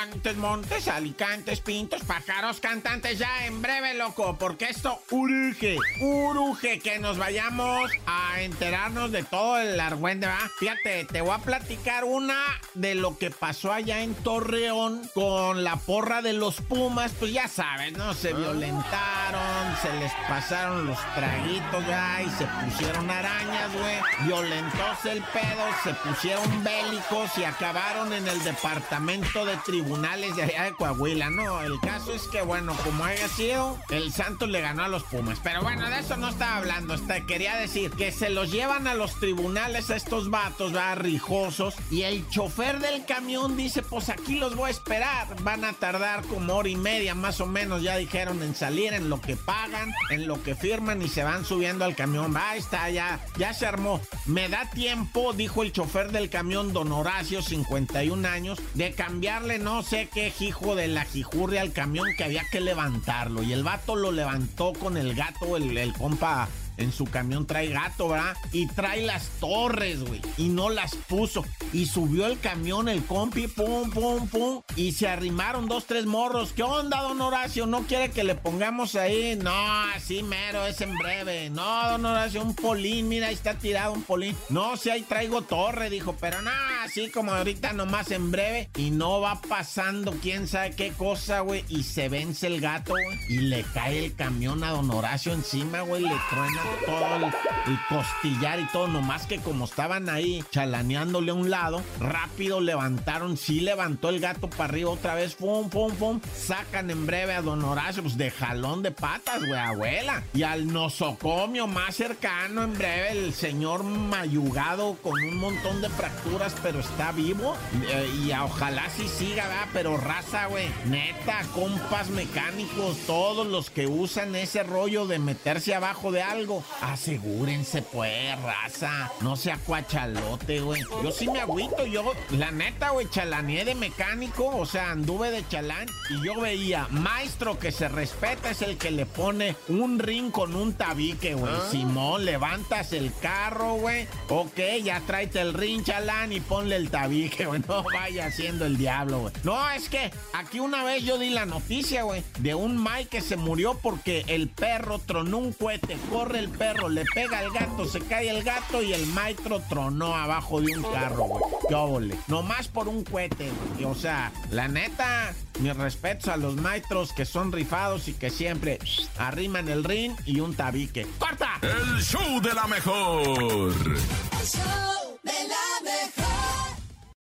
Montes, montes, alicantes, pintos, pájaros, cantantes, ya en breve, loco, porque esto urge, urge que nos vayamos a enterarnos de todo el argüende, ¿va? Fíjate, te voy a platicar una de lo que pasó allá en Torreón con la porra de los Pumas, pues ya sabes, ¿no? Se violentaron, se les pasaron los traguitos, ya, y se pusieron arañas, güey. Violentóse el pedo, se pusieron bélicos y acabaron en el departamento de tribunales de allá de Coahuila, ¿no? El caso es que, bueno, como haya sido, el Santos le ganó a los Pumas. Pero bueno, de eso no estaba hablando. Quería decir que se los llevan a los tribunales a estos vatos, va, rijosos. Y el chofer del camión dice, pues aquí los voy a esperar. Van a tardar como hora y media, más o menos, ya dijeron, en salir, en lo que pagan, en lo que firman y se van subiendo al camión. Va, está, ya, ya se armó. Me da tiempo, dijo el chofer del camión, don Horacio, 51 años, de cambiarle no sé qué hijo de la jijurria al camión que había que levantarlo. Y el vato lo levantó con el gato, el, el compa en su camión trae gato, ¿verdad? Y trae las torres, güey. Y no las puso. Y subió el camión, el compi, pum, pum, pum. Y se arrimaron dos, tres morros. ¿Qué onda, don Horacio? ¿No quiere que le pongamos ahí? No, así mero, es en breve. No, don Horacio, un polín, mira, ahí está tirado un polín. No, si ahí traigo torre, dijo, pero nada, así como ahorita nomás en breve. Y no va pasando quién sabe qué cosa, güey. Y se vence el gato, güey. Y le cae el camión a don Horacio encima, güey. Le truena todo el, costillar y todo, nomás que como estaban ahí chalaneándole a un lado, rápido levantaron, sí levantó el gato para arriba otra vez, pum, pum, pum, sacan en breve a don Horacio, pues de jalón de patas, güey, abuela, y al nosocomio más cercano, en breve, el señor mayugado con un montón de fracturas, pero está vivo, eh, y ojalá sí siga, ¿verdad? pero raza, güey, neta, compas mecánicos, todos los que usan ese rollo de meterse abajo de algo, asegúrense, pues, raza. No sea cuachalote, güey. Yo sí me agüito, yo, la neta, güey, chalaneé de mecánico, o sea, anduve de chalán y yo veía, maestro que se respeta es el que le pone un ring con un tabique, güey. Simón, levantas el carro, güey. Ok, ya tráete el ring, chalán, y ponle el tabique, güey. No vaya haciendo el diablo, güey. No, es que aquí una vez yo di la noticia, güey, de un Mike que se murió porque el perro tronó un cohete, corre el perro, le pega al gato, se cae el gato y el maestro tronó abajo de un carro, güey. ¡Qué óvole! Nomás por un cohete, güey. O sea, la neta, mis respetos a los maestros que son rifados y que siempre arriman el ring y un tabique. ¡Corta! El show de la mejor.